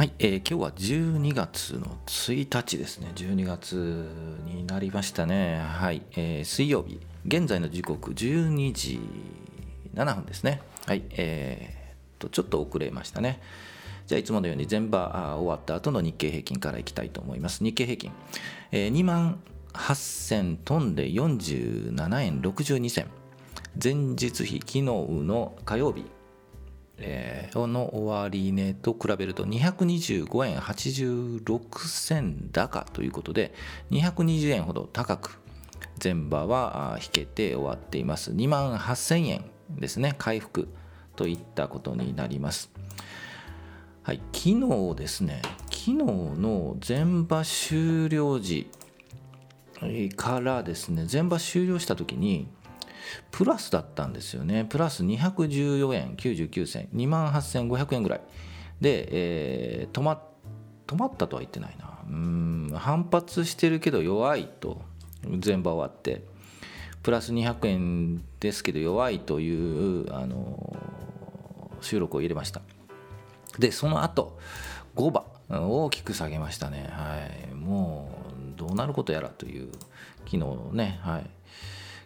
はい、えー、今日は12月の1日ですね。12月になりましたね。はい、えー、水曜日現在の時刻12時7分ですね。はいえー、とちょっと遅れましたね。じゃあいつものように全場終わった後の日経平均からいきたいと思います。日経平均、えー、2万8000飛んで47円62銭。前日比昨日の火曜日えー、の終値と比べると225円86銭高ということで220円ほど高く前場は引けて終わっています。2万8000円ですね回復といったことになります。はい昨日ですね昨日の前場終了時からですね前場終了した時にプラスだったんですよね。プラス214円99銭2万8500円ぐらい。で、えー、止ま止まったとは言ってないな。うん反発してるけど弱いと全場終わって。プラス200円ですけど弱いというあの収録を入れました。でその後5番。大きく下げましたね。はい。もうどうなることやらという昨日ねはい。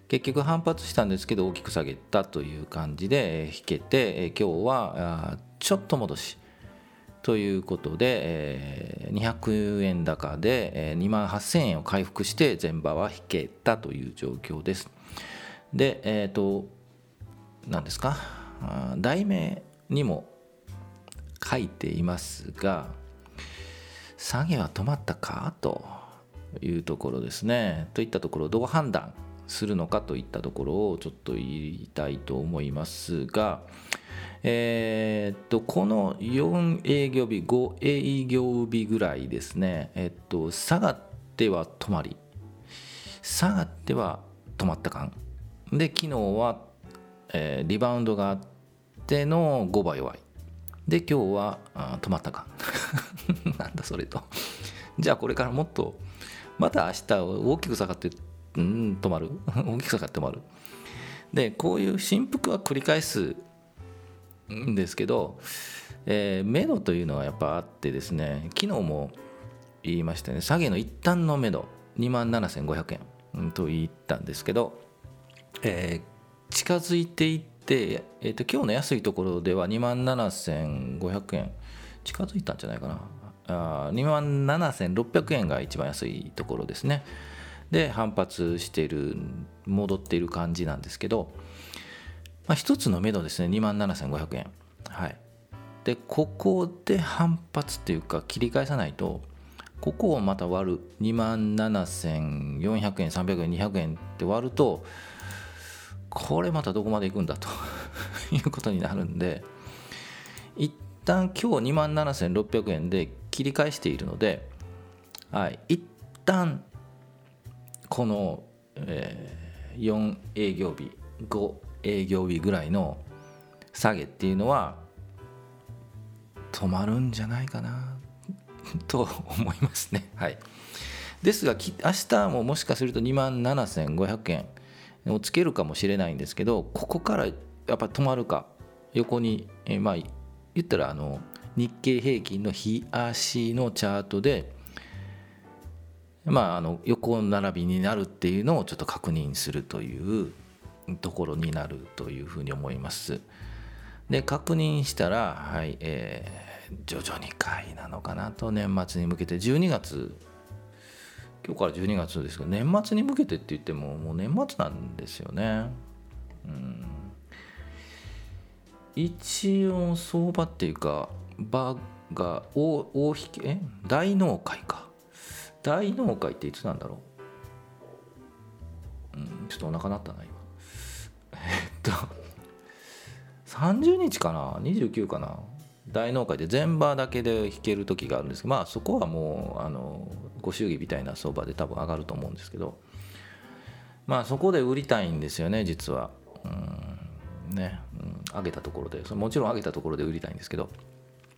結局反発したんですけど大きく下げたという感じで引けて今日はちょっと戻しということで200円高で2万8000円を回復して前場は引けたという状況です。で、えっ、ー、と、何ですか？題名にも書いていますが下げは止まったか？というところですね。といったところどう判断するのかといったところをちょっと言いたいと思いますが、えー、っとこの4営業日5営業日ぐらいですね、えっと、下がっては止まり下がっては止まった感。で昨日は、えー、リバウンドがあっての5倍弱い。で今日はあ止まった感。なんだそれと。じゃあこれからもっとまた明日大きく下がってうん止まる？大きく下がって止まる。でこういう振幅は繰り返すんですけど、えー、目処というのはやっぱあってですね昨日も言いましたね下げの一旦の目処2万7500円と言ったんですけど、えー、近づいていって、えーと、今日の安いところでは2万7500円近づいたんじゃないかな。あ2万7600円が一番安いところですね。で反発している戻っている感じなんですけど、まあ、一つの目処ですね2万7500円。はい。でここで反発っていうか切り返さないとここをまた割る。2万7400円300円200円って割るとこれまたどこまでいくんだと。いうことになるんで一旦今日2万7600円で切り返しているので、はい、一旦この、えー、4営業日5営業日ぐらいの下げっていうのは止まるんじゃないかな と思いますね。はい、ですが明日ももしかすると2万7500円をつけるかもしれないんですけどここからやっぱ止まるか横に、えー、まあ言ったらあの日経平均の日足のチャートでまあ、あの横並びになるっていうのをちょっと確認するというところになるというふうに思います。で確認したら、はいえー、徐々に買いなのかなと年末に向けて。12月今日から12月ですけど年末に向けてって言ってももう年末なんですよね。うん。一応相場っていうか場が大大引きえ？大納会か。大納会っていつなんだろう？うんちょっとお腹鳴ったな今。えっと30日かな？29かな？大納会で全場だけで弾ける時があるんですけどまあそこはもうあのご祝儀みたいな相場で多分上がると思うんですけどまあそこで売りたいんですよね実は。うんね、うん、上げたところで。もちろん上げたところで売りたいんですけど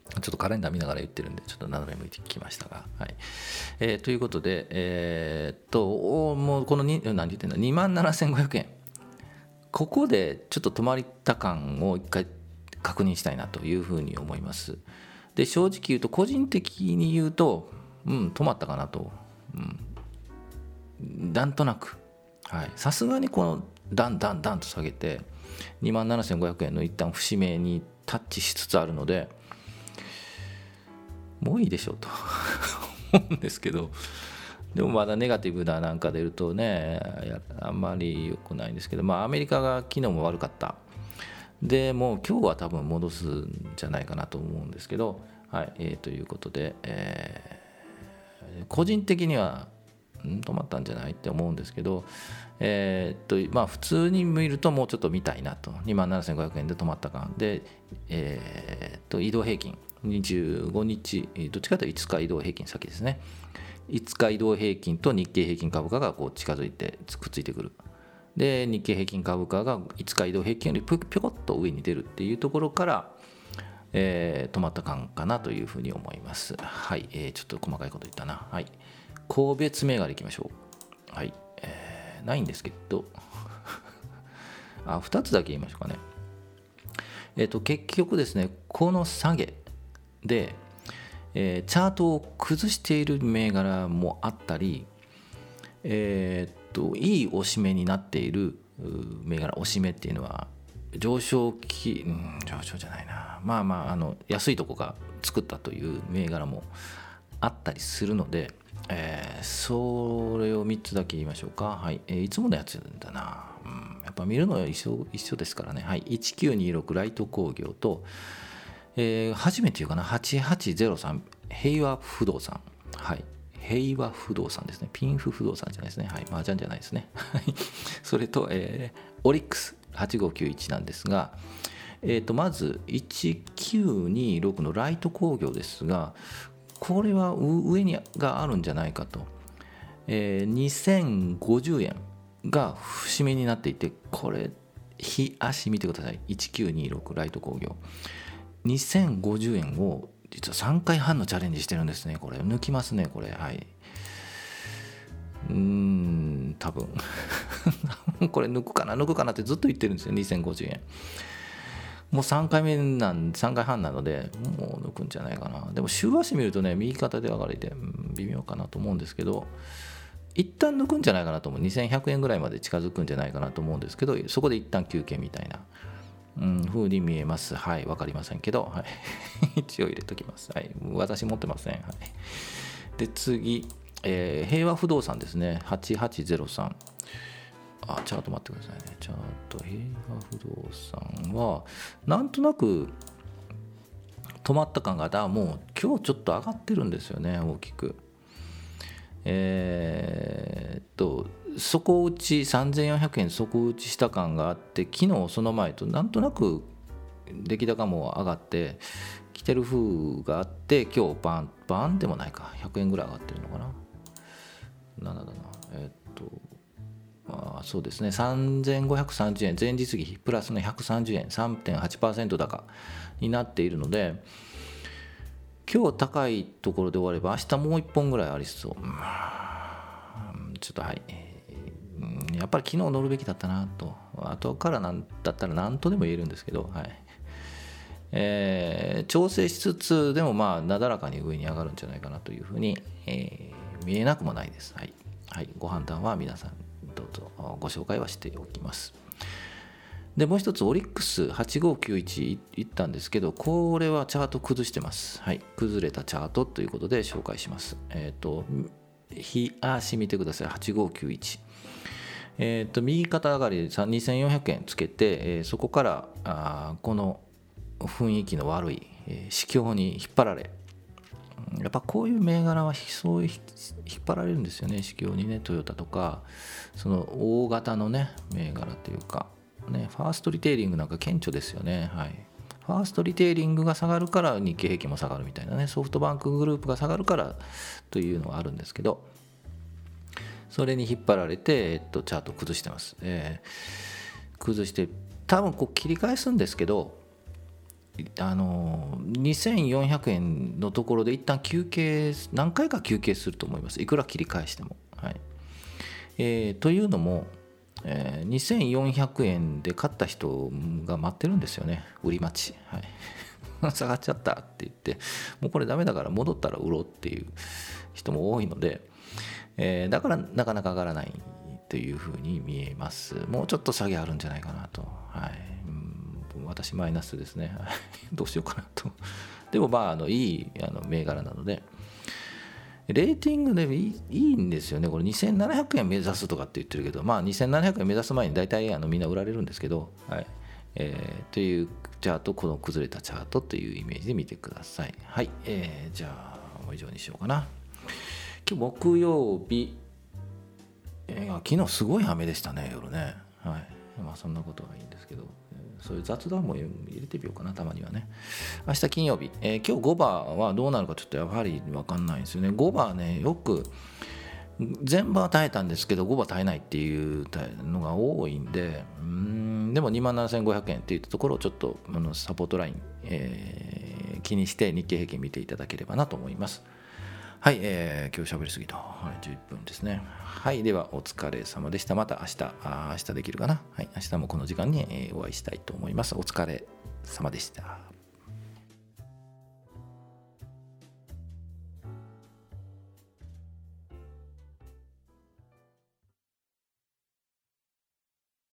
ちょっとカレンダー見ながら言ってるんで、ちょっと斜め向いてきましたが。はいえー、ということで、えー、っと、もうこの何て言ってんだ、2万7500円。ここでちょっと止まりた感を一回確認したいなというふうに思います。で正直言うと個人的に言うとうん止まったかなと、うん、なんとなくさすがにこのダンダンダンと下げて2万7500円の一旦節目にタッチしつつあるのでもういいでしょうと。思うんですけど。でもまだネガティブななんか出るとねあんまり良くないんですけど。まあアメリカが昨日も悪かった。でもう今日は多分戻すんじゃないかなと思うんですけど。はい、えー、ということで、えー、個人的には止まったんじゃないって思うんですけど、えー、っとまあ普通に見るともうちょっと見たいなと。2万7500円で止まったか。で、えー、っと移動平均。25日どっちかというと5日移動平均先ですね5日移動平均と日経平均株価がこう近づいてくっついてくるで日経平均株価が5日移動平均よりぴょこっと上に出るっていうところから、えー、止まった感かなというふうに思いますはい、えー、ちょっと細かいこと言ったなはい個別銘柄いきましょうはい、えー、ないんですけどあ2つだけ言いましょうかねえっ、ー、と結局ですねこの下げで、えー、チャートを崩している銘柄もあったりえー、といい押し目になっている銘柄押し目っていうのは上昇期、うん、上昇じゃないな。まあまああの安いとこが作ったという銘柄もあったりするので、えー、それを3つだけ言いましょうか。はい、えー、いつものやつだな、うん、やっぱ見るのは一緒一緒ですからね。はい。1926ライト工業と、えー、初めて言うかな？8803平和不動産はい平和不動産ですね。ピンフ不動産じゃないですね。はい。麻雀じゃないですね。それと、えー、オリックス8591なんですが、えー、とまず1926のライト工業ですが、これは上にがあるんじゃないかと。えー、2050円が節目になっていて、これ、日足見てください。1926ライト工業。2050円を実は3回半のチャレンジしてるんですね。これ抜きますねこれ。はい。うーん多分。これ抜くかな抜くかなってずっと言ってるんですよ2050円。もう3回目なん3回半なのでもう抜くんじゃないかな。でも週足見るとね右肩で上がりで、微妙かなと思うんですけど一旦抜くんじゃないかなと思う。2100円ぐらいまで近づくんじゃないかなと思うんですけどそこで一旦休憩みたいな。うん、風に見えます。はい、わかりませんけど、はい、一応入れときます。はい、私持ってません。はい、で、次、えー、平和不動産ですね、8803。あ、チャート待ってくださいね。チャート、平和不動産は、なんとなく止まった感が、だもう今日ちょっと上がってるんですよね、大きく。えー、っと、底打ち3400円底打ちした感があって昨日その前となんとなく出来高も上がって来てる風があって今日バンバンでもないか100円ぐらい上がってるのかな。7だな。え、っとあそうですね。3530円。前日比プラスの130円。3.8%高になっているので今日高いところで終われば明日もう1本ぐらいありそう、ちょっとはい。やっぱり昨日乗るべきだったなと。後からなんだったら何とでも言えるんですけど、はい。えー、調整しつつでもまあなだらかに上に上がるんじゃないかなというふうに、えー、見えなくもないです、はい。はい、ご判断は皆さんどうぞご紹介はしておきます。でもう一つオリックス8591いったんですけどこれはチャート崩してます。はい。崩れたチャートということで紹介します。えっ、ー、と日足見てください。8591えー、と右肩上がりで2400円つけて、えー、そこからあこの雰囲気の悪い、市況に引っ張られ。やっぱこういう銘柄はそう引っ張られるんですよね。市況にねトヨタとか。その大型のね銘柄というかねファーストリテイリングなんか顕著ですよね。はい。ファーストリテイリングが下がるから日経平均も下がるみたいなねソフトバンクグループが下がるからというのがあるんですけどそれに引っ張られて、えっと、チャート崩してます、えー、崩して多分こう切り返すんですけどあの2400円のところで一旦休憩何回か休憩すると思います。いくら切り返しても、はい。えー、というのも、えー、2400円で買った人が待ってるんですよね。売り待ち、はい。下がっちゃったって言ってもうこれダメだから戻ったら売ろうっていう人も多いので、えー、だからなかなか上がらないというふうに見えます。もうちょっと下げあるんじゃないかなと。はい。うん私マイナスですね。どうしようかなと。でもまああのいいあの銘柄なので。レーティングでいいいいんですよね、これ2700円目指すとかって言ってるけど、まあ、2700円目指す前に大体あのみんな売られるんですけど、はい。えー、というチャート、この崩れたチャートというイメージで見てください。はい、えー、じゃあ、もう以上にしようかな。今日木曜日、えー、昨日すごい雨でしたね、夜ね。はい。まあそんなことはいいんですけど、そういう雑談も入れてみようかな、たまにはね。明日金曜日、えー、今日5番はどうなるかちょっとやはり分かんないんですよね。5番ね、よく全部は耐えたんですけど、5番耐えないっていうのが多いんで、うんでも2万7500円っていったところをちょっとあのサポートライン、えー、気にして日経平均見ていただければなと思います。はい、えー、今日喋りすぎた。はい、11分ですね。はい、ではお疲れ様でした。また明日、あ明日できるかな。はい、明日もこの時間にお会いしたいと思います。お疲れ様でした。